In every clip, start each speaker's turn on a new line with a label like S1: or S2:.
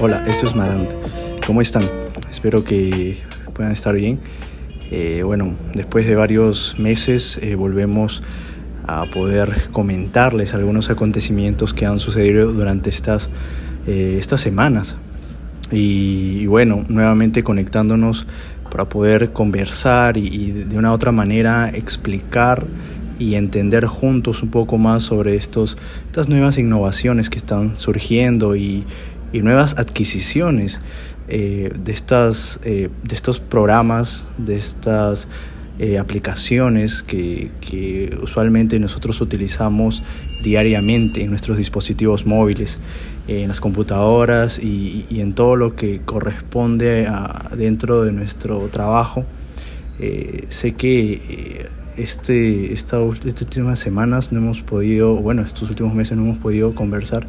S1: Hola, esto es Marant. ¿Cómo están? Espero que puedan estar bien. Eh, bueno, después de varios meses eh, volvemos a poder comentarles algunos acontecimientos que han sucedido durante estas, eh, estas semanas. Y, bueno, nuevamente conectándonos para poder conversar y, de una otra manera explicar y entender juntos un poco más sobre estos, estas nuevas innovaciones que están surgiendo y, y nuevas adquisiciones eh, de, estas, eh, de estos programas, de estas eh, aplicaciones que, que, usualmente nosotros utilizamos diariamente en nuestros dispositivos móviles, en las computadoras y, en todo lo que corresponde a, dentro de nuestro trabajo. sé que este, esta, estas últimas semanas no hemos podido, bueno, estos últimos meses no hemos podido conversar,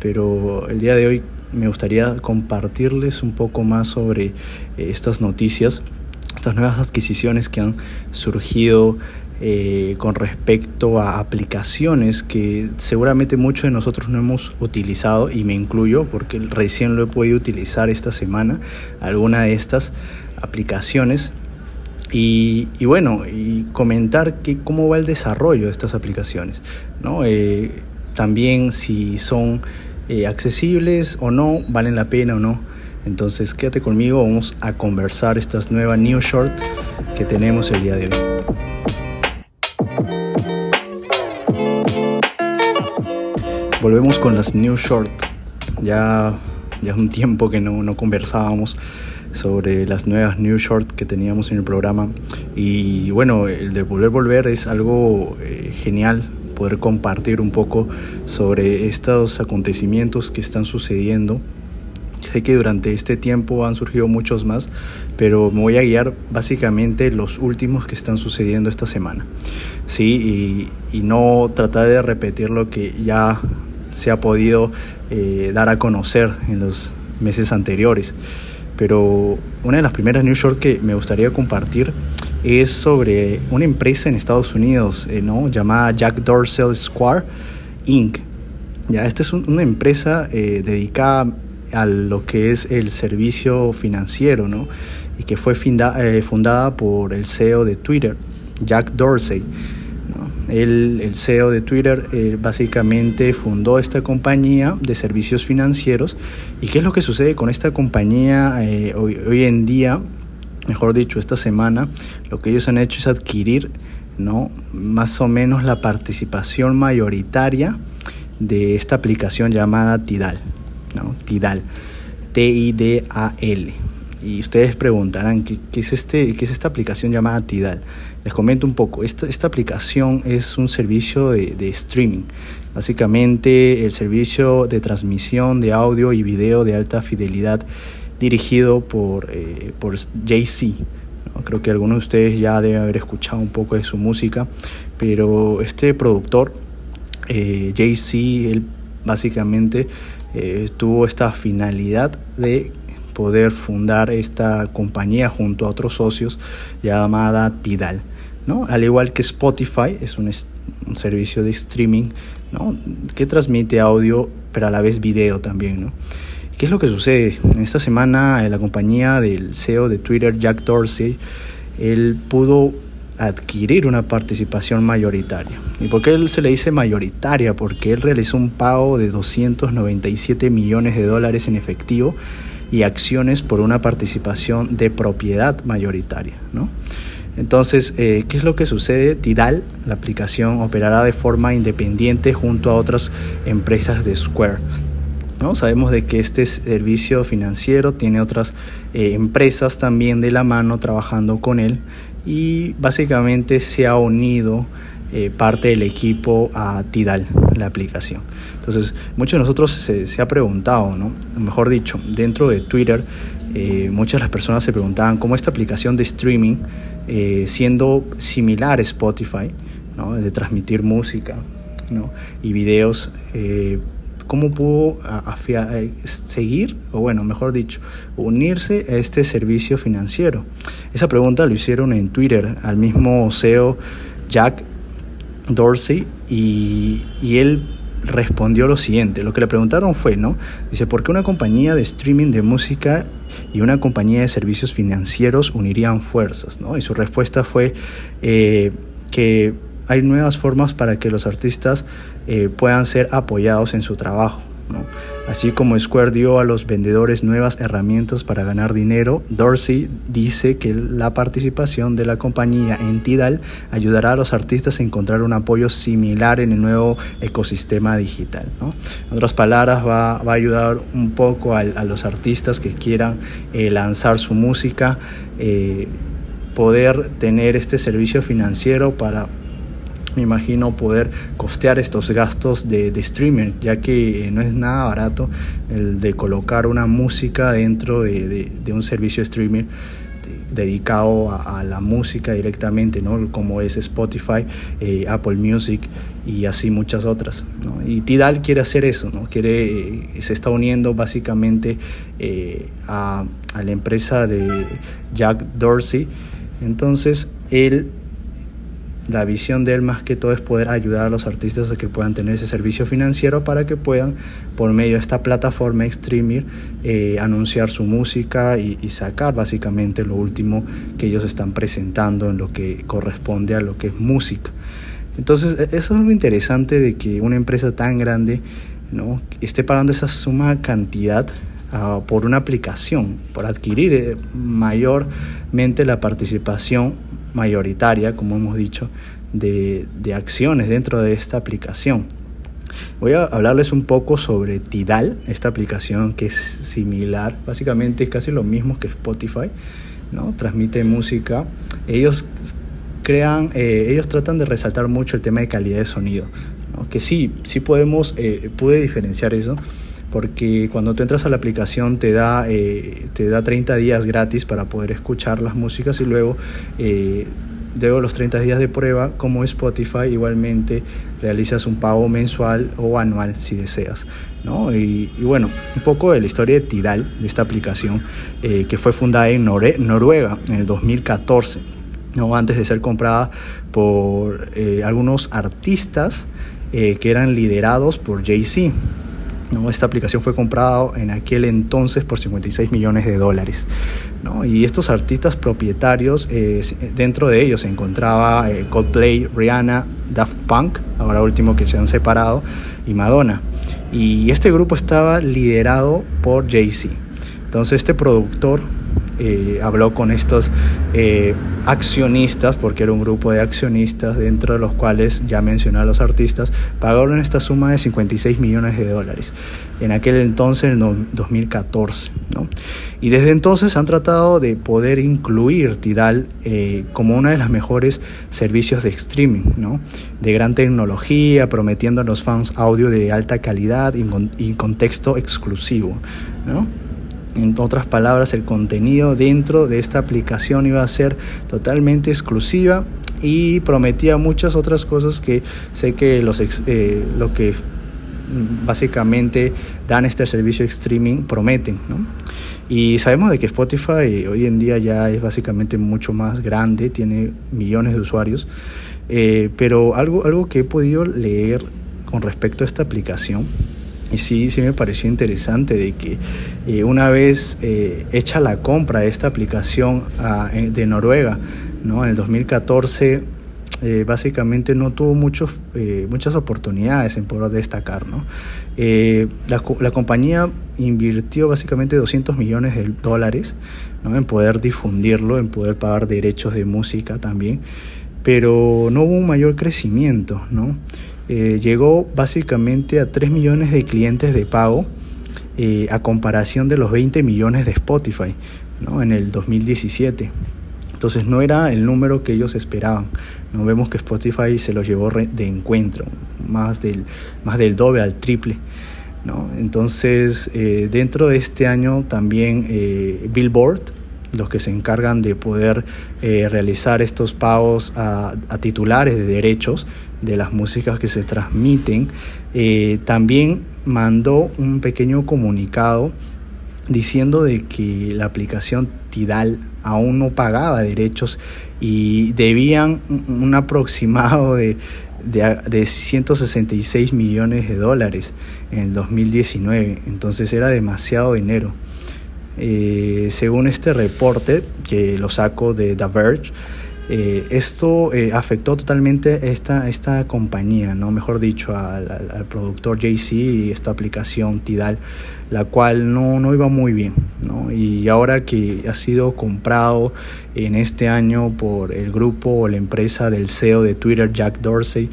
S1: pero el día de hoy me gustaría compartirles un poco más sobre eh, estas noticias, estas nuevas adquisiciones que han surgido eh, con respecto a aplicaciones que seguramente muchos de nosotros no hemos utilizado y me incluyo porque recién lo he podido utilizar esta semana, alguna de estas aplicaciones. Y, bueno, y comentar que, cómo va el desarrollo de estas aplicaciones. ¿no? Eh, también si son eh, accesibles o no, valen la pena o no. Entonces quédate conmigo, vamos a conversar estas nuevas New Short que tenemos el día de hoy. Volvemos con las New Short. Ya, ya un tiempo que no, no conversábamos sobre las nuevas New Short que teníamos en el programa. Y bueno, el de volver volver es algo eh, genial poder compartir un poco sobre estos acontecimientos que están sucediendo. Sé que durante este tiempo han surgido muchos más, pero me voy a guiar básicamente los últimos que están sucediendo esta semana. Sí, y, y no tratar de repetir lo que ya se ha podido eh, dar a conocer en los meses anteriores. Pero una de las primeras news short que me gustaría compartir es sobre una empresa en Estados Unidos eh, ¿no? llamada Jack Dorsey Square Inc. Ya, esta es un, una empresa eh, dedicada a lo que es el servicio financiero ¿no? y que fue eh, fundada por el CEO de Twitter, Jack Dorsey. ¿no? El CEO de Twitter básicamente fundó esta compañía de servicios financieros. ¿Y qué es lo que sucede con esta compañía hoy, hoy en día? Mejor dicho, esta semana, lo que ellos han hecho es adquirir ¿no? más o menos la participación mayoritaria de esta aplicación llamada Tidal. ¿no? Tidal. T-I-D-A-L. Y ustedes preguntarán, ¿qué, es este, ¿qué es esta aplicación llamada Tidal? Les comento un poco. Esta, esta aplicación es un servicio de, streaming. Básicamente el servicio de transmisión de audio y video de alta fidelidad dirigido por, eh, por Jay-Z. ¿no? Creo que algunos de ustedes ya deben haber escuchado un poco de su música, pero este productor, eh, Jay-Z, él básicamente eh, tuvo esta finalidad de poder fundar esta compañía junto a otros socios llamada Tidal. ¿no? Al igual que Spotify, es un, un servicio de streaming ¿no? que transmite audio, pero a la vez video también. ¿no? ¿Qué es lo que sucede? En esta semana la compañía del CEO de Twitter, Jack Dorsey, él pudo adquirir una participación mayoritaria. ¿Y por qué él se le dice mayoritaria? Porque él realizó un pago de 297 millones de dólares en efectivo y acciones por una participación de propiedad mayoritaria. ¿no? Entonces, eh, ¿qué es lo que sucede? Tidal, la aplicación, operará de forma independiente junto a otras empresas de Square. ¿No? Sabemos de que este servicio financiero tiene otras eh, empresas también de la mano trabajando con él y básicamente se ha unido eh, parte del equipo a Tidal, la aplicación. Entonces, muchos de nosotros se, se ha preguntado, ¿no? mejor dicho, dentro de Twitter, eh, muchas de las personas se preguntaban cómo esta aplicación de streaming, siendo similar a Spotify, ¿no? de transmitir música ¿no? y videos, cómo pudo seguir, o bueno, mejor dicho, unirse a este servicio financiero. Esa pregunta lo hicieron en Twitter al mismo CEO Jack Dorsey y, y él respondió lo siguiente. Lo que le preguntaron fue, ¿no? Dice, ¿por qué una compañía de streaming de música y una compañía de servicios financieros unirían fuerzas? ¿no? Y su respuesta fue eh, que hay nuevas formas para que los artistas eh, puedan ser apoyados en su trabajo. Así como Square dio a los vendedores nuevas herramientas para ganar dinero, Dorsey dice que la participación de la compañía en Tidal ayudará a los artistas a encontrar un apoyo similar en el nuevo ecosistema digital. En otras palabras, va, a ayudar un poco a, los artistas que quieran eh, lanzar su música, eh, poder tener este servicio financiero para me imagino poder costear estos gastos de, de streamer, ya que eh, no es nada barato el de colocar una música dentro de, un servicio streamer dedicado a, la música directamente, ¿no? como es Spotify, eh, Apple Music y así muchas otras. Y Tidal quiere hacer eso, ¿no? quiere, eh, se está uniendo básicamente a, la empresa de Jack Dorsey. Entonces, él la visión de él más que todo es poder ayudar a los artistas a que puedan tener ese servicio financiero para que puedan, por medio de esta plataforma streaming, eh, anunciar su música y, sacar básicamente lo último que ellos están presentando en lo que corresponde a lo que es música. Entonces, e, eso es lo interesante de que una empresa tan grande ¿no? esté pagando esa suma cantidad ah, por una aplicación, por adquirir eh, mayormente la participación mayoritaria, como hemos dicho, de, acciones dentro de esta aplicación. Voy a hablarles un poco sobre Tidal, esta aplicación que es similar, básicamente es casi lo mismo que Spotify, ¿no? transmite música. Ellos crean, eh, ellos tratan de resaltar mucho el tema de calidad de sonido, que sí, sí podemos, eh, puede diferenciar eso, porque cuando tú entras a la aplicación te da, eh, te da 30 días gratis para poder escuchar las músicas y luego, eh, luego los 30 días de prueba, como Spotify, igualmente realizas un pago mensual o anual si deseas. ¿no? Y, bueno, un poco de la historia de Tidal, de esta aplicación, eh, que fue fundada en Noruega en el 2014, ¿no? antes de ser comprada por eh, algunos artistas que eran liderados por Jay-Z. ¿No? Esta aplicación fue comprada en aquel entonces por 56 millones de dólares. ¿no? Y estos artistas propietarios, eh, dentro de ellos se encontraba eh, Coldplay, Rihanna, Daft Punk, ahora último que se han separado, y Madonna. Y este grupo estaba liderado por Jay-Z. Entonces este productor eh, habló con estos eh, accionistas, porque era un grupo de accionistas, dentro de los cuales ya mencioné a los artistas, pagaron esta suma de 56 millones de dólares, en aquel entonces, en 2014. ¿no? Y desde entonces han tratado de poder incluir Tidal eh, como uno de los mejores servicios de streaming, ¿no? de gran tecnología, prometiendo a los fans audio de alta calidad y, y contexto exclusivo. ¿no? En otras palabras, el contenido dentro de esta aplicación iba a ser totalmente exclusiva y prometía muchas otras cosas que sé que los eh, lo que básicamente dan este servicio de streaming prometen. Y sabemos de que Spotify hoy en día ya es básicamente mucho más grande, tiene millones de usuarios, eh, pero algo, algo que he podido leer con respecto a esta aplicación y sí, sí me pareció interesante de que eh, una vez eh, hecha la compra de esta aplicación ah, de Noruega, ¿no? en el 2014, eh, básicamente no tuvo muchos, muchas oportunidades en poder destacar. ¿no? La, la, compañía invirtió básicamente 200 millones de dólares ¿no? en poder difundirlo, en poder pagar derechos de música también, pero no hubo un mayor crecimiento. ¿no? Eh, llegó básicamente a 3 millones de clientes de pago eh, a comparación de los 20 millones de Spotify ¿no? en el 2017. Entonces no era el número que ellos esperaban. No vemos que Spotify se los llevó de encuentro, más del, más del doble al triple. ¿no? Entonces, eh, dentro de este año también Billboard, los que se encargan de poder realizar estos pagos a, a, titulares de derechos, de las músicas que se transmiten, eh, también mandó un pequeño comunicado diciendo de que la aplicación Tidal aún no pagaba derechos y debían un aproximado de de, de 166 millones de dólares en el 2019. Entonces era demasiado dinero. Eh, según este reporte que lo saco de The Verge, eh, esto eh, afectó totalmente esta, esta compañía, ¿no? mejor dicho, al, productor JC y esta aplicación Tidal, la cual no, no iba muy bien. ¿no? Y ahora que ha sido comprado en este año por el grupo o la empresa del CEO de Twitter, Jack Dorsey,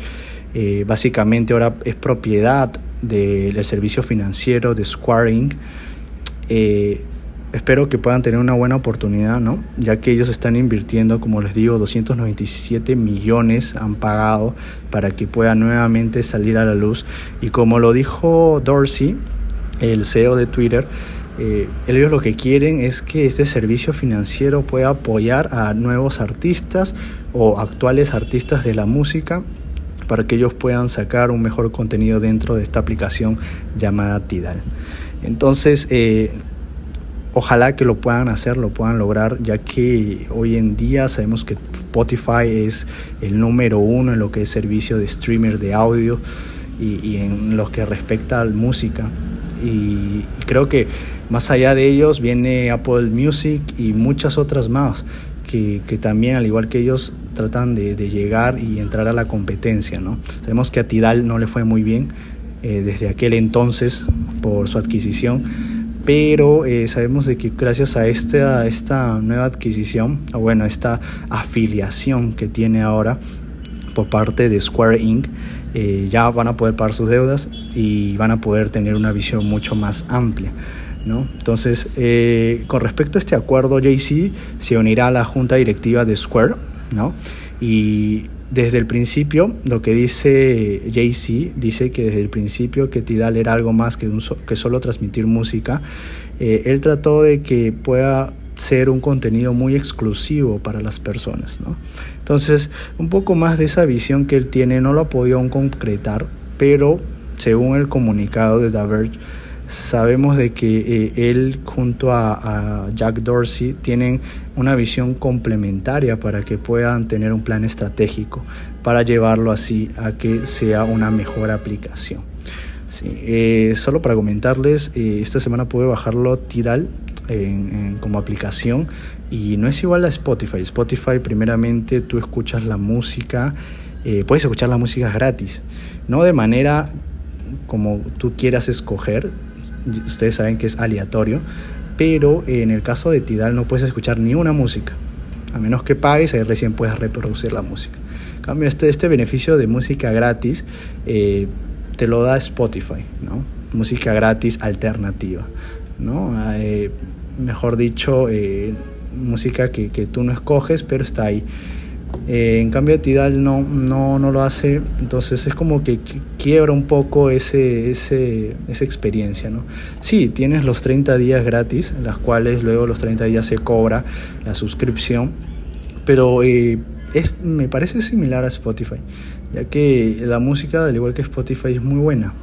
S1: básicamente ahora es propiedad del servicio financiero de Square Inc espero que puedan tener una buena oportunidad, ¿no? Ya que ellos están invirtiendo, como les digo, 297 millones han pagado para que pueda nuevamente salir a la luz. Y como lo dijo Dorsey, el CEO de Twitter, eh, ellos lo que quieren es que este servicio financiero pueda apoyar a nuevos artistas o actuales artistas de la música para que ellos puedan sacar un mejor contenido dentro de esta aplicación llamada Tidal. Entonces, eh, ojalá que lo puedan hacer, lo puedan lograr, ya que hoy en día sabemos que Spotify es el número uno en lo que es servicio de streamer de audio y, en lo que respecta a la música. Y creo que más allá de ellos viene Apple Music y muchas otras más. Que, también, al igual que ellos, tratan de, llegar y entrar a la competencia. ¿no? Sabemos que a Tidal no le fue muy bien eh, desde aquel entonces por su adquisición, pero eh, sabemos de que gracias a esta, esta nueva adquisición, o bueno, esta afiliación que tiene ahora por parte de Square Inc., eh, ya van a poder pagar sus deudas y van a poder tener una visión mucho más amplia. ¿no? Entonces, eh, con respecto a este acuerdo, JC se unirá a la junta directiva de Square ¿no? y desde el principio, lo que dice Jay-Z, dice que desde el principio que Tidal era algo más que, un que solo transmitir música. Eh, él trató de que pueda ser un contenido muy exclusivo para las personas. ¿no? Entonces, un poco más de esa visión que él tiene no lo ha podido aún concretar, pero según el comunicado de The Verge, sabemos de que eh, él junto a, Jack Dorsey tienen una visión complementaria para que puedan tener un plan estratégico para llevarlo así a que sea una mejor aplicación. Eh, solo para comentarles, eh, esta semana pude bajarlo Tidal como aplicación y no es igual a Spotify. Spotify primeramente tú escuchas la música, puedes escuchar la música gratis, no de manera como tú quieras escoger, ustedes saben que es aleatorio, pero en el caso de Tidal no puedes escuchar ni una música, a menos que pagues, ahí recién puedes reproducir la música. En cambio, este, este beneficio de música gratis eh, te lo da Spotify, ¿no? Música gratis alternativa, ¿no? Eh, mejor dicho, eh, música que, que tú no escoges, pero está ahí. Eh, en cambio Tidal no, no, no lo hace, entonces es como que quiebra un poco ese, ese, esa experiencia. ¿no? Sí, tienes los 30 días gratis, en las cuales luego los 30 días se cobra la suscripción, pero eh, es, me parece similar a Spotify, ya que la música, al igual que Spotify, es muy buena,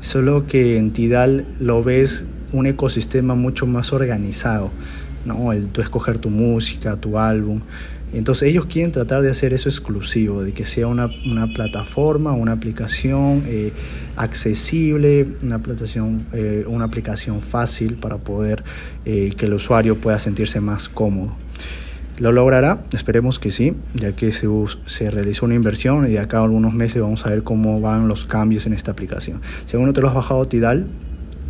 S1: solo que en Tidal lo ves un ecosistema mucho más organizado, ¿no? el tú escoger tu música, tu álbum. Entonces ellos quieren tratar de hacer eso exclusivo, de que sea una, una plataforma, una aplicación eh, accesible, una aplicación, eh, una aplicación fácil para poder eh, que el usuario pueda sentirse más cómodo. ¿Lo logrará? Esperemos que sí, ya que se, se realizó una inversión y de acá a algunos meses vamos a ver cómo van los cambios en esta aplicación. Si aún no te lo has bajado Tidal,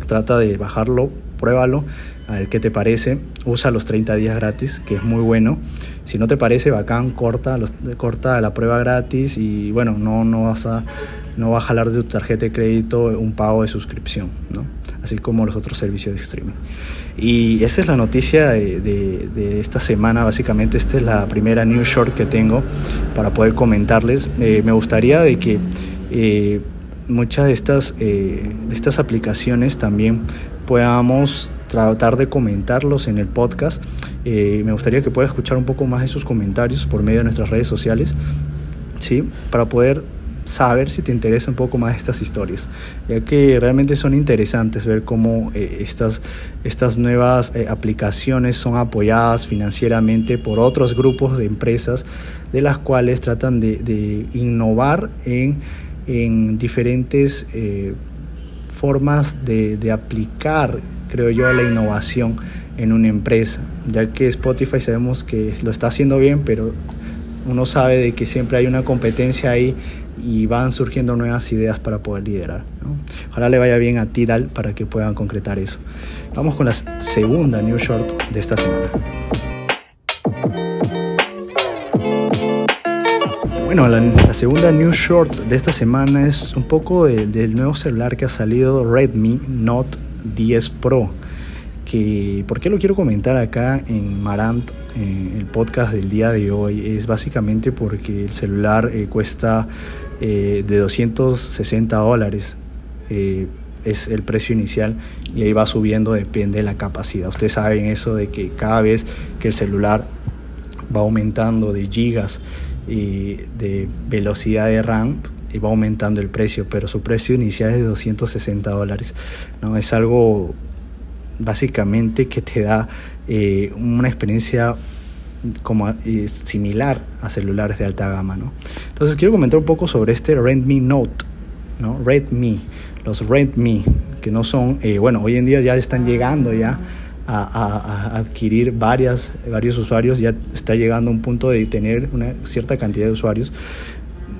S1: trata de bajarlo, pruébalo, a ver qué te parece. Usa los 30 días gratis, que es muy bueno. Si no te parece bacán, corta, corta la prueba gratis y bueno, no, no, vas a, no va a jalar de tu tarjeta de crédito un pago de suscripción, ¿no? así como los otros servicios de streaming. Y esa es la noticia de, de, esta semana, básicamente esta es la primera news short que tengo para poder comentarles. Eh, me gustaría de que eh, muchas de estas, eh, de estas aplicaciones también podamos tratar de comentarlos en el podcast. Eh, me gustaría que pueda escuchar un poco más de sus comentarios por medio de nuestras redes sociales, ¿sí? Para poder saber si te interesa un poco más estas historias, ya que realmente son interesantes ver cómo eh, estas, estas nuevas eh, aplicaciones son apoyadas financieramente por otros grupos de empresas de las cuales tratan de, innovar en, en diferentes eh, formas de, de aplicar, creo yo, la innovación en una empresa, ya que Spotify sabemos que lo está haciendo bien, pero uno sabe de que siempre hay una competencia ahí y van surgiendo nuevas ideas para poder liderar. Ojalá le vaya bien a Tidal para que puedan concretar eso. Vamos con la segunda New Short de esta semana. Bueno, la, segunda New Short de esta semana es un poco del nuevo celular que ha salido Redmi Note 10 Pro. Que, ¿Por qué lo quiero comentar acá en Marant, eh, el podcast del día de hoy? Es básicamente porque el celular eh, cuesta eh, de 260 dólares. Eh, es el precio inicial y ahí va subiendo, depende de la capacidad. Ustedes saben eso de que cada vez que el celular va aumentando de gigas y de velocidad de RAM, y va aumentando el precio, pero su precio inicial es de 260 dólares. ¿no? Es algo básicamente que te da eh, una experiencia como similar a celulares de alta gama, ¿no? Entonces quiero comentar un poco sobre este Redmi Note, ¿no? Redmi, los Redmi, que no son, eh, bueno, hoy en día ya están llegando ya a, adquirir varias, varios usuarios, ya está llegando a un punto de tener una cierta cantidad de usuarios.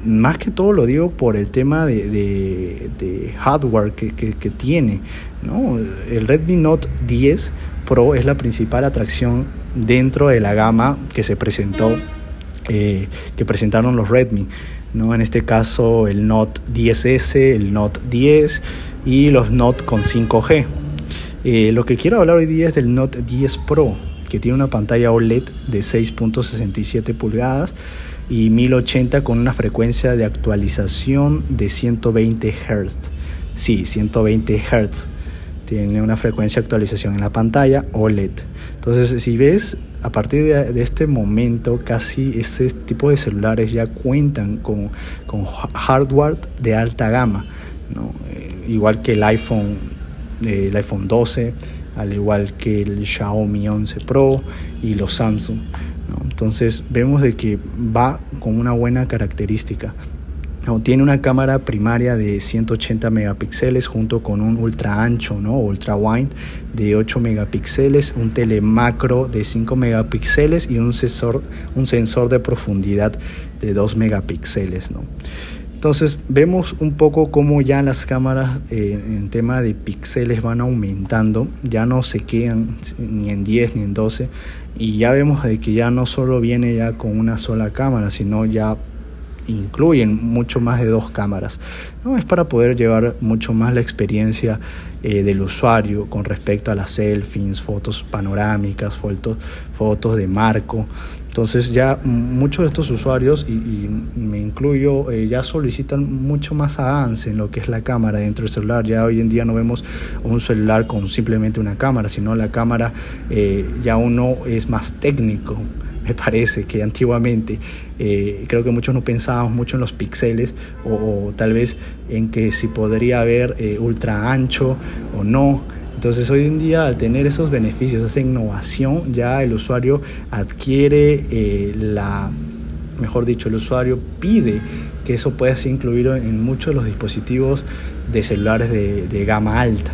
S1: Más que todo lo digo por el tema de, hardware que, tiene. ¿no? El Redmi Note 10 Pro es la principal atracción dentro de la gama que se presentó, eh, que presentaron los Redmi. ¿no? En este caso el Note 10S, el Note 10 y los Note con 5G. Eh, lo que quiero hablar hoy día es del Note 10 Pro, que tiene una pantalla OLED de 6.67 pulgadas y 1080 con una frecuencia de actualización de 120 Hz. Sí, 120 Hz tiene una frecuencia de actualización en la pantalla OLED. Entonces, si ves, a partir de, este momento, casi este tipo de celulares ya cuentan con, con hardware de alta gama, ¿no? Eh, igual que el iPhone, el iPhone 12, al igual que el Xiaomi 11 Pro y los Samsung. Entonces vemos de que va con una buena característica tiene una cámara primaria de 180 megapíxeles junto con un ultra ancho, ¿no? ultra wide de 8 megapíxeles, un telemacro de 5 megapíxeles y un sensor, un sensor de profundidad de 2 megapíxeles. ¿no? Entonces vemos un poco cómo ya las cámaras eh, en tema de píxeles van aumentando, ya no se quedan ni en 10 ni en 12 y ya vemos de que ya no solo viene ya con una sola cámara, sino ya incluyen mucho más de dos cámaras. ¿no? Es para poder llevar mucho más la experiencia eh, del usuario con respecto a las selfies, fotos panorámicas, fotos, fotos de marco. Entonces ya muchos de estos usuarios, y, me incluyo, eh, ya solicitan mucho más avance en lo que es la cámara dentro del celular. Ya hoy en día no vemos un celular con simplemente una cámara, sino la cámara eh, ya uno es más técnico me parece que antiguamente eh, creo que muchos no pensábamos mucho en los píxeles o, tal vez en que si podría haber eh, ultra ancho o no. Entonces hoy en día al tener esos beneficios, esa innovación, ya el usuario adquiere eh, la, mejor dicho, el usuario pide que eso pueda ser incluido en muchos de los dispositivos de celulares de, gama alta.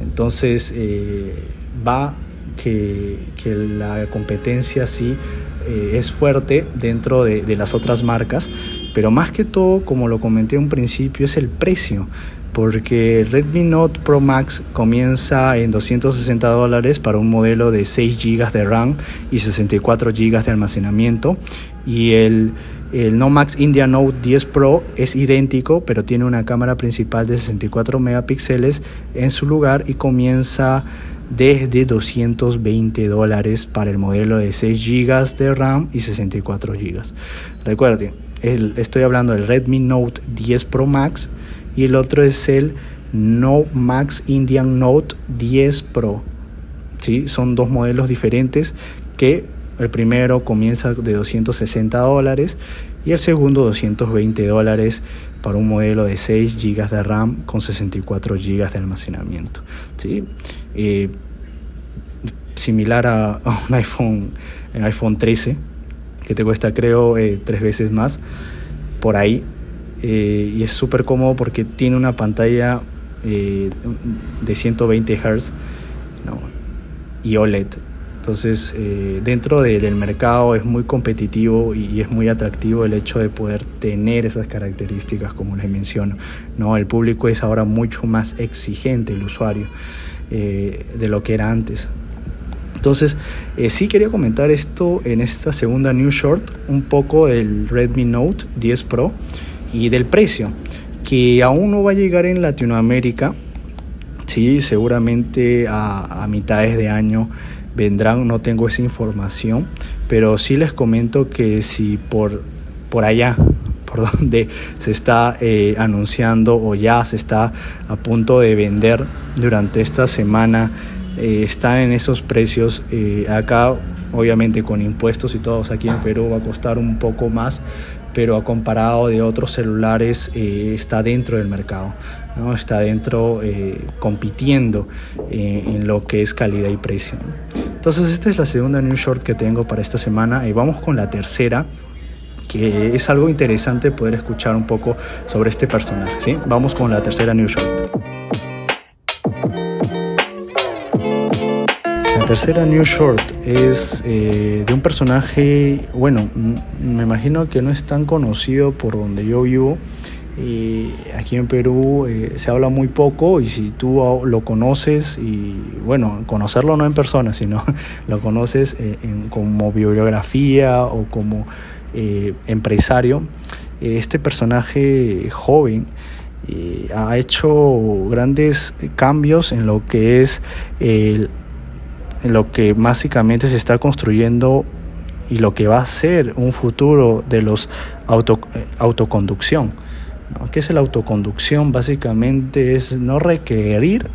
S1: Entonces va que, que, la competencia sí eh, es fuerte dentro de, las otras marcas, pero más que todo, como lo comenté un principio, es el precio porque Redmi Note Pro Max comienza en 260 dólares para un modelo de 6 GB de RAM y 64 GB de almacenamiento y el, el No Max India Note 10 Pro es idéntico pero tiene una cámara principal de 64 megapíxeles en su lugar y comienza desde 220 dólares para el modelo de 6 GB de RAM y 64 GB. Recuerden, estoy hablando del Redmi Note 10 Pro Max y el otro es el No Max Indian Note 10 Pro. ¿Sí? Son dos modelos diferentes que el primero comienza de 260 dólares y el segundo 220 dólares para un modelo de 6 GB de RAM con 64 GB de almacenamiento. ¿sí? Eh, similar a, un iPhone, el iPhone 13, que te cuesta creo eh, tres veces más por ahí. Eh, y es súper cómodo porque tiene una pantalla de 120 Hz y OLED entonces, eh, dentro del mercado es muy competitivo y, es muy atractivo el hecho de poder tener esas características, como les menciono. ¿no? El público es ahora mucho más exigente, el usuario, eh, de lo que era antes. Entonces, eh, sí quería comentar esto en esta segunda news short, un poco del Redmi Note 10 Pro y del precio, que aún no va a llegar en Latinoamérica. Sí, seguramente a, a mitades de año vendrán, no tengo esa información, pero sí les comento que si por, por allá, por donde se está eh, anunciando o ya se está a punto de vender durante esta semana, eh, están en esos precios, eh, acá obviamente con impuestos y todos aquí en Perú va a costar un poco más, pero a comparado de otros celulares está dentro del mercado, ¿no? está dentro compitiendo en lo que es calidad y precio. Entonces esta es la segunda news short que tengo para esta semana y vamos con la tercera que es algo interesante poder escuchar un poco sobre este personaje. ¿sí? Vamos con la tercera news short. La tercera news short es eh, de un personaje, bueno, me imagino que no es tan conocido por donde yo vivo, y aquí en Perú eh, se habla muy poco y si tú lo conoces y bueno, conocerlo no en persona, sino lo conoces eh, como bibliografía o como eh, empresario, este personaje joven ha hecho grandes cambios en lo que es en lo que básicamente se está construyendo y lo que va a ser un futuro de los auto, autoconducción. ¿Qué es la autoconducción? Básicamente es no requerir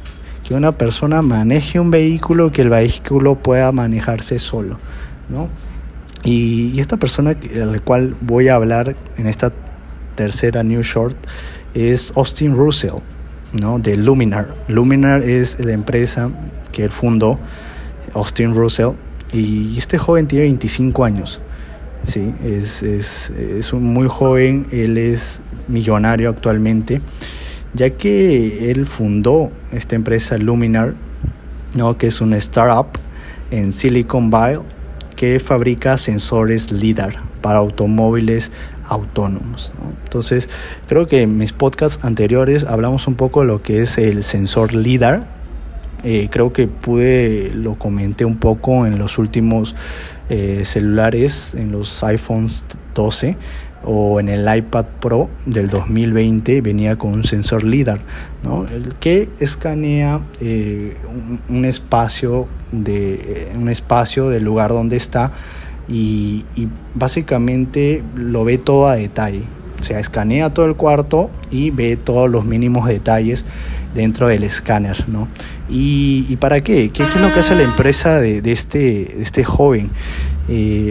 S1: que una persona maneje un vehículo, que el vehículo pueda manejarse solo. ¿no? Y, esta persona a la cual voy a hablar en esta tercera New Short es Austin Russell, ¿no? de Luminar. Luminar es la empresa que él fundó, Austin Russell, y este joven tiene 25 años. Sí, es, es, es un muy joven, él es millonario actualmente, ya que él fundó esta empresa Luminar, ¿no? que es una startup en Silicon Valley que fabrica sensores LIDAR para automóviles autónomos. Entonces, creo que en mis podcasts anteriores hablamos un poco de lo que es el sensor LIDAR. Eh, creo que pude, lo comenté un poco en los últimos eh, celulares, en los iPhones 12 o en el iPad Pro del 2020 venía con un sensor LIDAR, ¿no? el que escanea eh, un, espacio de, un espacio del lugar donde está y, básicamente lo ve todo a detalle. O sea, escanea todo el cuarto y ve todos los mínimos detalles dentro del escáner, ¿no? ¿Y, para qué? qué? es lo que hace la empresa de, este, de este joven?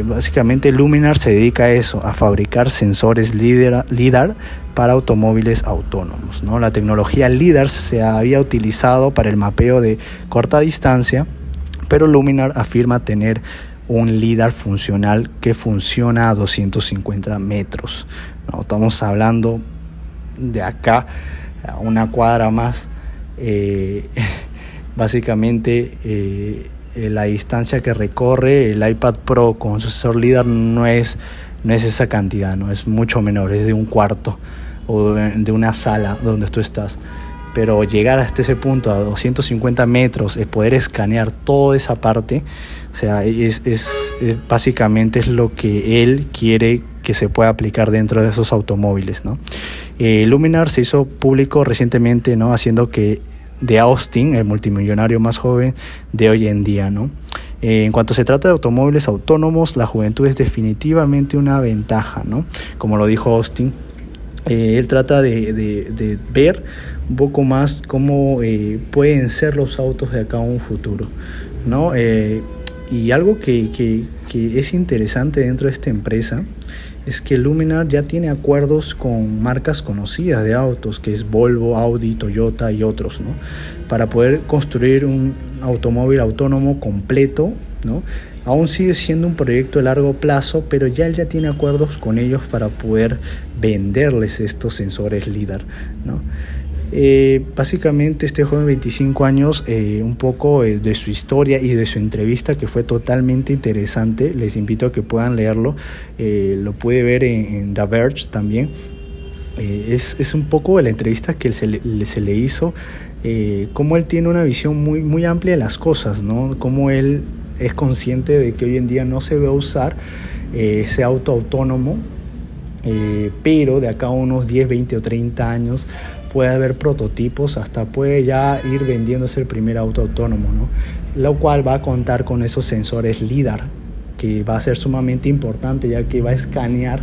S1: básicamente Luminar se dedica a eso, a fabricar sensores LIDAR, para automóviles autónomos. ¿no? La tecnología LIDAR se había utilizado para el mapeo de corta distancia, pero Luminar afirma tener un LIDAR funcional que funciona a 250 metros. ¿no? Estamos hablando de acá una cuadra más. Eh, básicamente eh, eh, la distancia que recorre el iPad Pro con su sensor LIDAR no es, no es esa cantidad, no es mucho menor, es de un cuarto o de una sala donde tú estás. Pero llegar hasta ese punto, a 250 metros, es poder escanear toda esa parte, o sea, es, es, básicamente es lo que él quiere que se pueda aplicar dentro de esos automóviles. ¿no? Eh, Luminar se hizo público recientemente, ¿no? haciendo que de Austin, el multimillonario más joven de hoy en día, ¿no? Eh, en cuanto se trata de automóviles autónomos, la juventud es definitivamente una ventaja, ¿no? Como lo dijo Austin, eh, él trata de, ver un poco más cómo eh, pueden ser los autos de acá en un futuro, ¿no? y algo que, que, es interesante dentro de esta empresa es que Luminar ya tiene acuerdos con marcas conocidas de autos, que es Volvo, Audi, Toyota y otros, ¿no? Para poder construir un automóvil autónomo completo, ¿no? Aún sigue siendo un proyecto de largo plazo, pero ya él ya tiene acuerdos con ellos para poder venderles estos sensores LIDAR, ¿no? Eh, básicamente este joven de 25 años, eh, un poco eh, de su historia y de su entrevista que fue totalmente interesante, les invito a que puedan leerlo, lo puede ver en, The Verge también. Es, es, un poco la entrevista que se le, se le hizo, cómo él tiene una visión muy, muy amplia de las cosas, ¿no? cómo él es consciente de que hoy en día no se va a usar ese auto autónomo, pero de acá a unos 10, 20 o 30 años puede haber prototipos, hasta puede ya ir vendiéndose el primer auto autónomo, ¿no? lo cual va a contar con esos sensores LIDAR, que va a ser sumamente importante ya que va a escanear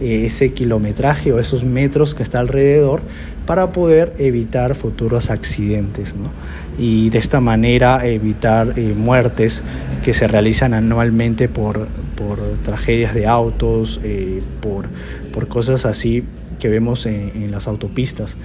S1: eh, ese kilometraje o esos metros que está alrededor para poder evitar futuros accidentes ¿no? y de esta manera evitar eh, muertes que se realizan anualmente por, por tragedias de autos, eh, por, por cosas así que vemos en, las autopistas.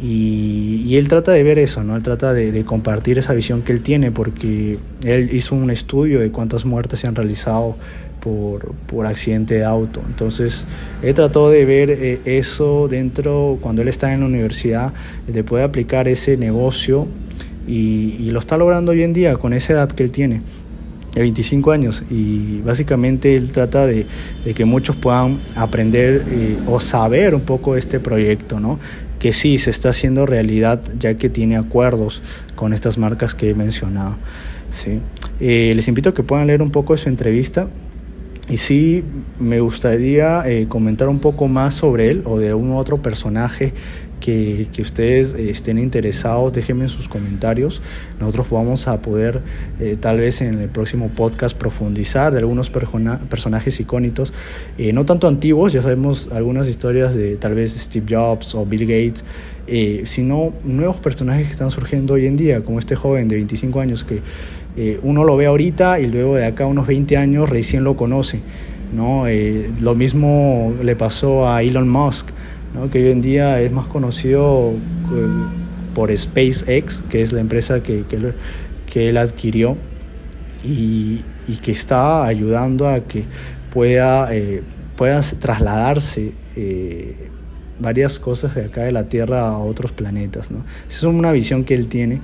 S1: Y, él trata de ver eso, ¿no? Él trata de, compartir esa visión que él tiene, porque él hizo un estudio de cuántas muertes se han realizado por, por accidente de auto. Entonces, él trató de ver eh, eso dentro, cuando él está en la universidad, de poder aplicar ese negocio y, y, lo está logrando hoy en día con esa edad que él tiene de 25 años y básicamente él trata de, que muchos puedan aprender eh, o saber un poco este proyecto, ¿no? que sí se está haciendo realidad ya que tiene acuerdos con estas marcas que he mencionado. ¿sí? Eh, les invito a que puedan leer un poco de su entrevista y sí, me gustaría eh, comentar un poco más sobre él o de un otro personaje que, que, ustedes eh, estén interesados, déjenme en sus comentarios. Nosotros vamos a poder eh, tal vez en el próximo podcast profundizar de algunos personajes icónicos, no tanto antiguos, ya sabemos algunas historias de tal vez Steve Jobs o Bill Gates, sino nuevos personajes que están surgiendo hoy en día, como este joven de 25 años que eh, uno lo ve ahorita y luego de acá unos 20 años recién lo conoce. ¿no? Eh, lo mismo le pasó a Elon Musk, que hoy en día es más conocido eh, por SpaceX, que es la empresa que, que, él adquirió y, que está ayudando a que pueda, pueda trasladarse varias cosas de acá de la Tierra a otros planetas. ¿no? Esa es una visión que él tiene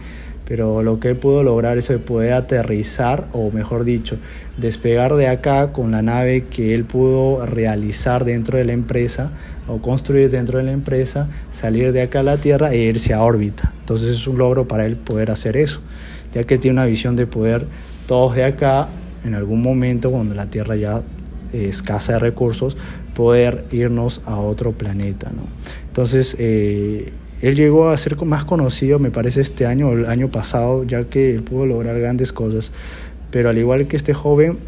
S1: pero lo que él pudo lograr es poder aterrizar, o mejor dicho, despegar de acá con la nave que él pudo realizar dentro de la empresa o construir dentro de la empresa, salir de acá a la Tierra e irse a órbita. Entonces es un logro para él poder hacer eso, ya que tiene una visión de poder todos de acá, en algún momento cuando la Tierra ya es escasa de recursos, poder irnos a otro planeta. ¿no? Entonces, eh, él llegó a ser más conocido, me parece, este año o el año pasado, ya que él pudo lograr grandes cosas. Pero al igual que este joven,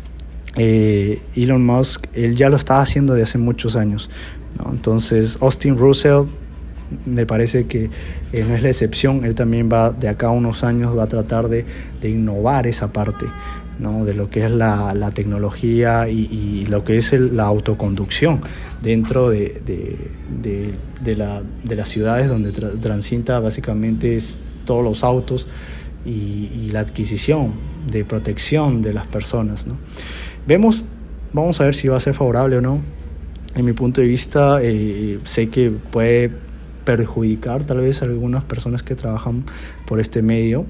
S1: eh, Elon Musk, él ya lo estaba haciendo de hace muchos años. Entonces, Austin Russell me parece que eh, no es la excepción. Él también va, de acá a unos años, va a tratar de innovar esa parte. ¿No? de lo que es la, la tecnología y, lo que es la autoconducción dentro de, de, de, la, de las ciudades donde transita básicamente es todos los autos y, y, la adquisición de protección de las personas. ¿no? Vemos, vamos a ver si va a ser favorable o no. En mi punto de vista, eh, sé que puede perjudicar tal vez a algunas personas que trabajan por este medio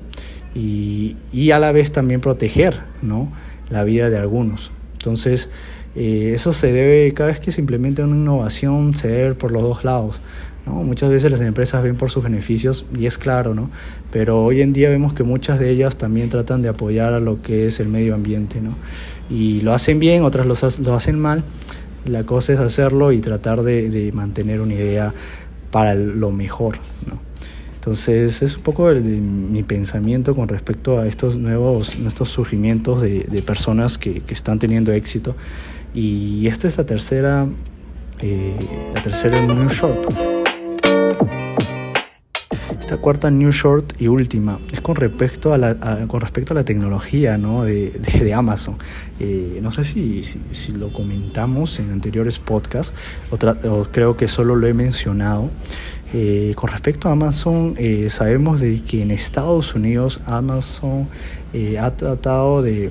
S1: y, y a la vez también proteger ¿no? la vida de algunos. Entonces, eh, eso se debe, cada vez que se implementa una innovación, se debe por los dos lados. ¿no? Muchas veces las empresas ven por sus beneficios y es claro, ¿no? pero hoy en día vemos que muchas de ellas también tratan de apoyar a lo que es el medio ambiente. ¿no? Y lo hacen bien, otras lo, lo hacen mal. La cosa es hacerlo y tratar de, de mantener una idea para lo mejor. ¿no? Entonces es un poco de, mi pensamiento con respecto a estos nuevos, estos surgimientos de, de personas que, que, están teniendo éxito. Y esta es la tercera, eh, la tercera New Short. esta cuarta New Short y última es con respecto a la, con respecto a la tecnología ¿no? de, de, Amazon. Eh, no sé si, si, lo comentamos en anteriores podcasts, o, creo que solo lo he mencionado. Eh, con respecto a Amazon, eh, sabemos de que en Estados Unidos Amazon ha tratado de,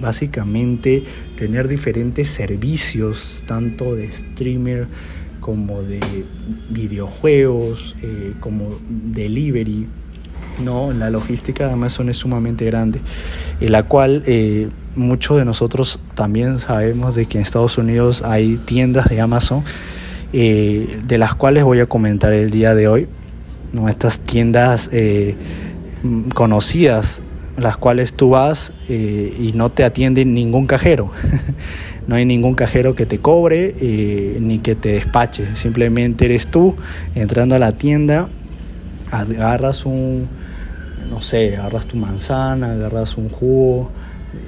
S1: básicamente tener diferentes servicios, tanto de streamer, como de videojuegos, eh, como delivery. No, la logística de Amazon es sumamente grande, en la cual eh, muchos de nosotros también sabemos de que en Estados Unidos hay tiendas de Amazon, eh, de las cuales voy a comentar el día de hoy. ¿no? Estas tiendas conocidas, las cuales tú vas y no te atiende ningún cajero. No hay ningún cajero que te cobre eh, ni que te despache. Simplemente eres tú entrando a la tienda, agarras un, no sé, agarras tu manzana, agarras un jugo,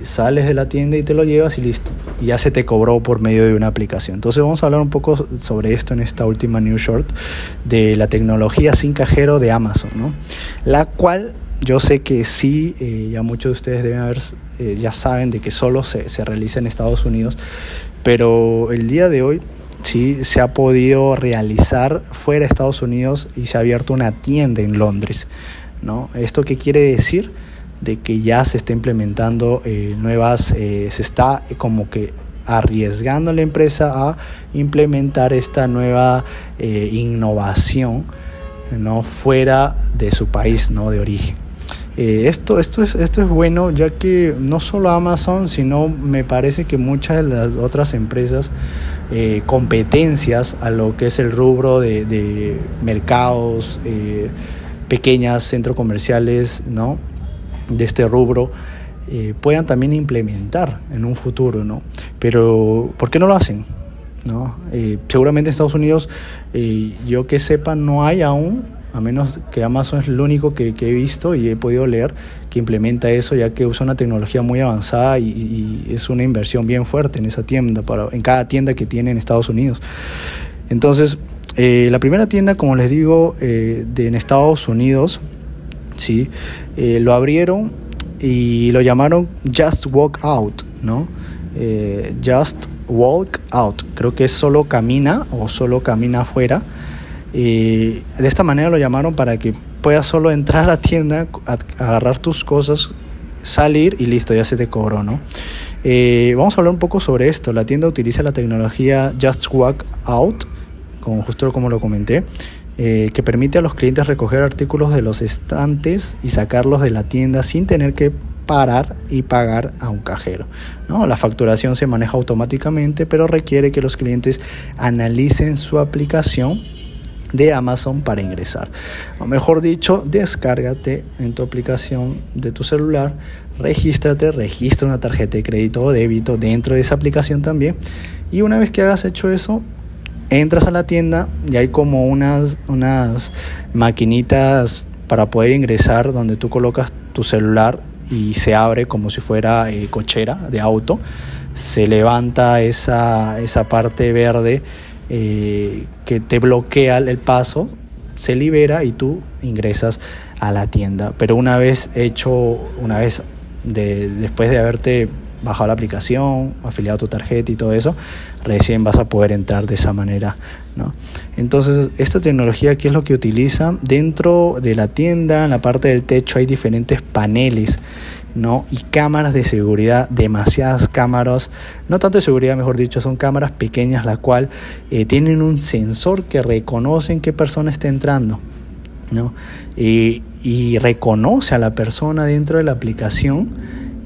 S1: sales de la tienda y te lo llevas y listo. Ya se te cobró por medio de una aplicación. Entonces vamos a hablar un poco sobre esto en esta última New Short de la tecnología sin cajero de Amazon, ¿no? La cual yo sé que sí, eh, ya muchos de ustedes deben haber, eh, ya saben de que solo se, se, realiza en Estados Unidos, pero el día de hoy sí se ha podido realizar fuera de Estados Unidos y se ha abierto una tienda en Londres. ¿no? ¿Esto qué quiere decir? De que ya se está implementando eh, nuevas, se está como que arriesgando la empresa a implementar esta nueva innovación no fuera de su país no de origen. Eh, esto, esto, es, esto es bueno ya que no solo Amazon, sino me parece que muchas de las otras empresas, eh, competencias a lo que es el rubro de, mercados, eh, pequeñas centros comerciales, ¿no? De este rubro, puedan también implementar en un futuro, ¿no? Pero, ¿por qué no lo hacen? ¿No? seguramente en Estados Unidos, yo que sepa, no hay aún a menos que Amazon es lo único que, he visto y he podido leer que implementa eso, ya que usa una tecnología muy avanzada y, es una inversión bien fuerte en esa tienda, para, en cada tienda que tiene en Estados Unidos. Entonces, eh, la primera tienda, como les digo, eh, de, en Estados Unidos, ¿sí? Eh, lo abrieron y lo llamaron Just Walk Out, ¿no? Just Walk Out, creo que es solo camina o solo camina afuera. Y de esta manera lo llamaron para que puedas solo entrar a la tienda, agarrar tus cosas, salir y listo, ya se te cobró, ¿no? Eh, vamos a hablar un poco sobre esto. La tienda utiliza la tecnología Just Walk Out, como justo como lo comenté, eh, que permite a los clientes recoger artículos de los estantes y sacarlos de la tienda sin tener que parar y pagar a un cajero. ¿no? La facturación se maneja automáticamente, pero requiere que los clientes analicen su aplicación de Amazon para ingresar. O mejor dicho, descárgate en tu aplicación de tu celular, regístrate, registra una tarjeta de crédito o débito dentro de esa aplicación también. Y una vez que hagas hecho eso, entras a la tienda y hay como unas, unas maquinitas para poder ingresar donde tú colocas tu celular y se abre como si fuera eh, cochera de auto. Se levanta esa, esa parte verde eh, que te bloquea el paso, se libera y tú ingresas a la tienda. Pero una vez hecho, una vez de, después de haberte bajado la aplicación, afiliado tu tarjeta y todo eso, recién vas a poder entrar de esa manera. ¿no? Entonces, esta tecnología, ¿qué es lo que utiliza? Dentro de la tienda, en la parte del techo, hay diferentes paneles ¿no? Y cámaras de seguridad, demasiadas cámaras, no tanto de seguridad, mejor dicho, son cámaras pequeñas, la cual eh, tienen un sensor que reconocen qué persona está entrando, ¿no? Y, reconoce a la persona dentro de la aplicación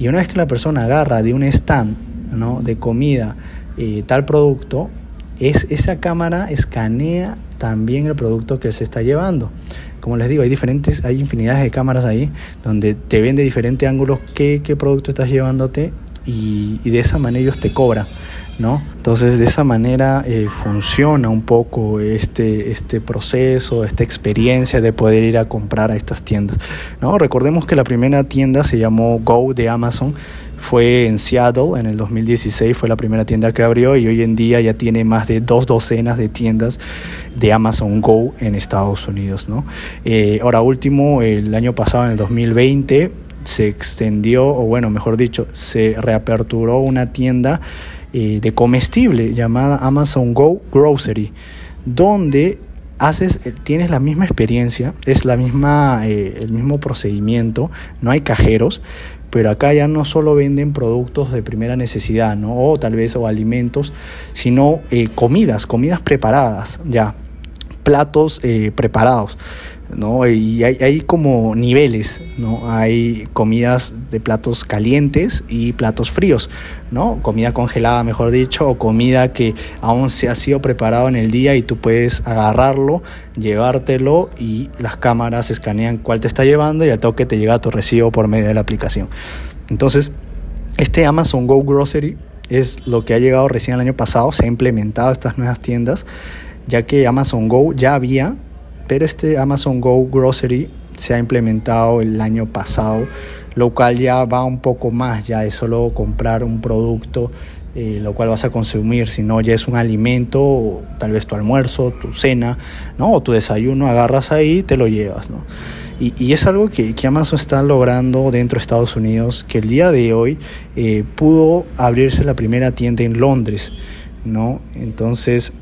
S1: y una vez que la persona agarra de un stand, ¿no? De comida eh, tal producto, es, esa cámara escanea también el producto que se está llevando como les digo, hay diferentes, hay infinidades de cámaras ahí donde te ven de diferentes ángulos qué, qué producto estás llevándote y, de esa manera ellos te cobran. ¿No? Entonces de esa manera eh, funciona un poco este, este proceso, esta experiencia de poder ir a comprar a estas tiendas, ¿no? Recordemos que la primera tienda se llamó Go de Amazon, fue en Seattle en el 2016, fue la primera tienda que abrió y hoy en día ya tiene más de dos docenas de tiendas de Amazon Go en Estados Unidos. ¿no? Eh, ahora último, el año pasado, en el 2020, se extendió, o bueno, mejor dicho, se reaperturó una tienda eh, de comestible llamada Amazon Go Grocery, donde haces, eh, tienes la misma experiencia, es la misma, el mismo procedimiento, no hay cajeros, pero acá ya no solo venden productos de primera necesidad, ¿no? O tal vez o alimentos, sino eh, comidas, comidas preparadas, ya, platos eh, preparados. ¿No? Y hay, como niveles, ¿no? Hay comidas de platos calientes y platos fríos, ¿no? Comida congelada, mejor dicho, o comida que aún se ha sido preparado en el día y tú puedes agarrarlo, llevártelo y las cámaras escanean cuál te está llevando y al toque te llega tu recibo por medio de la aplicación. Entonces, este Amazon Go Grocery es lo que ha llegado recién el año pasado, se ha implementado estas nuevas tiendas, ya que Amazon Go ya había pero este Amazon Go Grocery se ha implementado el año pasado, lo cual ya va un poco más ya de solo comprar un producto, eh, lo cual vas a consumir, sino ya es un alimento, tal vez tu almuerzo, tu cena, ¿no? o tu desayuno, agarras ahí y te lo llevas. ¿no? Y, es algo que, Amazon está logrando dentro de Estados Unidos, que el día de hoy eh, pudo abrirse la primera tienda en Londres. ¿no? Entonces,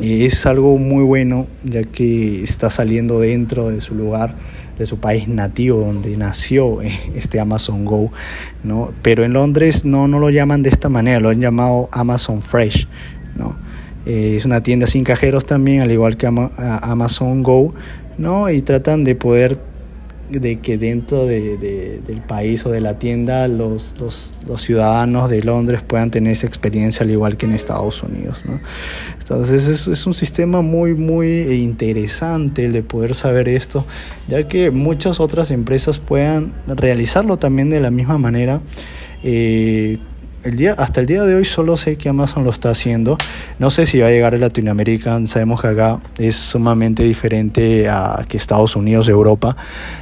S1: es algo muy bueno ya que está saliendo dentro de su lugar, de su país nativo donde nació eh, este Amazon Go, ¿no? Pero en Londres no, no lo llaman de esta manera, lo han llamado Amazon Fresh, ¿no? Eh, es una tienda sin cajeros también, al igual que Amazon Go, ¿no? Y tratan de poder de que dentro de, del país o de la tienda los, los, los, ciudadanos de Londres puedan tener esa experiencia al igual que en Estados Unidos. ¿no? Entonces es, es, un sistema muy, muy interesante el de poder saber esto, ya que muchas otras empresas puedan realizarlo también de la misma manera. Eh, el día, hasta el día de hoy solo sé que Amazon lo está haciendo. No sé si va a llegar a Latinoamérica. Sabemos que acá es sumamente diferente a que Estados Unidos, Europa.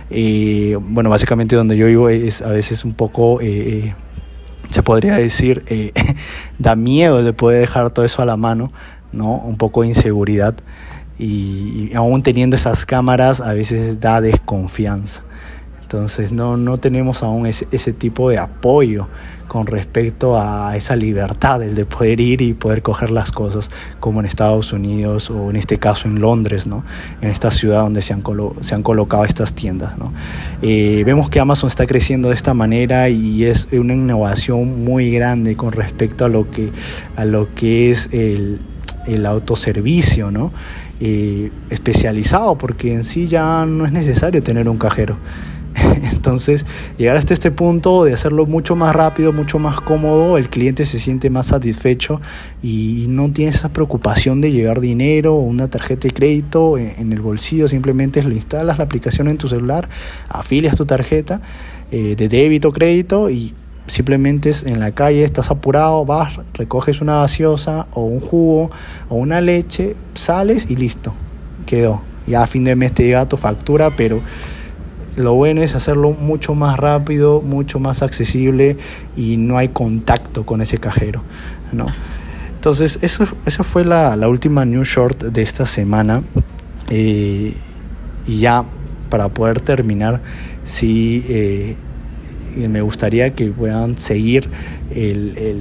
S1: Y bueno, básicamente donde yo vivo es a veces un poco, eh, eh, se podría decir, eh, da miedo de poder dejar todo eso a la mano, ¿no? Un poco de inseguridad. Y, y aún teniendo esas cámaras a veces da desconfianza. Entonces no, no tenemos aún ese, ese, tipo de apoyo con respecto a esa libertad, el de poder ir y poder coger las cosas como en Estados Unidos o en este caso en Londres, ¿no? en esta ciudad donde se han, se han colocado estas tiendas. ¿no? Eh, vemos que Amazon está creciendo de esta manera y es una innovación muy grande con respecto a lo que, a lo que es el, el autoservicio, ¿no? Eh, especializado, porque en sí ya no es necesario tener un cajero. Entonces, llegar hasta este punto de hacerlo mucho más rápido, mucho más cómodo, el cliente se siente más satisfecho y no tiene esa preocupación de llevar dinero o una tarjeta de crédito en el bolsillo, simplemente lo instalas la aplicación en tu celular, afilias tu tarjeta eh, de débito o crédito y simplemente en la calle, estás apurado, vas, recoges una gaseosa o un jugo o una leche, sales y listo, quedó. Ya a fin de mes te llega tu factura, pero lo bueno es hacerlo mucho más rápido, mucho más accesible y no hay contacto con ese cajero. ¿no? Entonces, eso, esa fue la, última news short de esta semana. Eh, y ya para poder terminar, sí eh, me gustaría que puedan seguir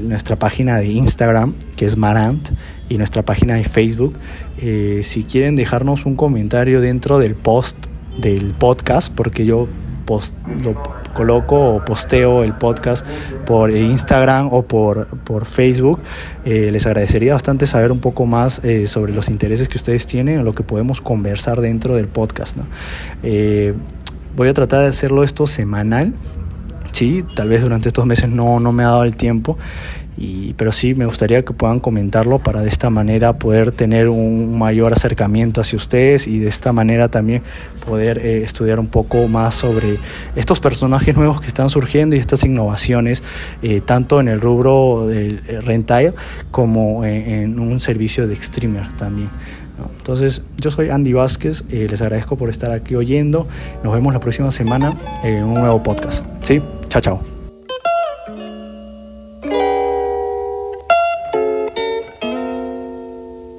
S1: nuestra página de Instagram, que es Marant, y nuestra página de Facebook. Eh, si quieren dejarnos un comentario dentro del post del podcast, porque yo lo coloco o posteo el podcast por Instagram o por, por Facebook. Eh, les agradecería bastante saber un poco más eh, sobre los intereses que ustedes tienen o lo que podemos conversar dentro del podcast. Eh, voy a tratar de hacerlo esto semanal. Sí, tal vez durante estos meses no, no me ha dado el tiempo Y, pero sí me gustaría que puedan comentarlo para de esta manera poder tener un mayor acercamiento hacia ustedes y de esta manera también poder eh, estudiar un poco más sobre estos personajes nuevos que están surgiendo y estas innovaciones, eh, tanto en el rubro del rentail como en, un servicio de streamer también. Entonces, yo soy Andy Vázquez, les agradezco por estar aquí oyendo. Nos vemos la próxima semana en un nuevo podcast. ¿Sí? Chao, chao.